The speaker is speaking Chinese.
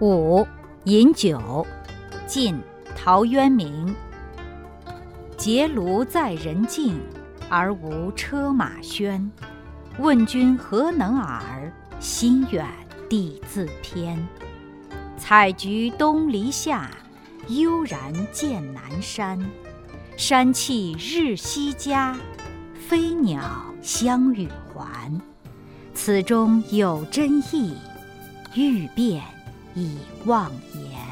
五饮酒，晋陶渊明。结庐在人境，而无车马喧。问君何能尔？心远地自偏。采菊东篱下，悠然见南山。山气日夕佳，飞鸟相与还。此中有真意，欲辨已忘言。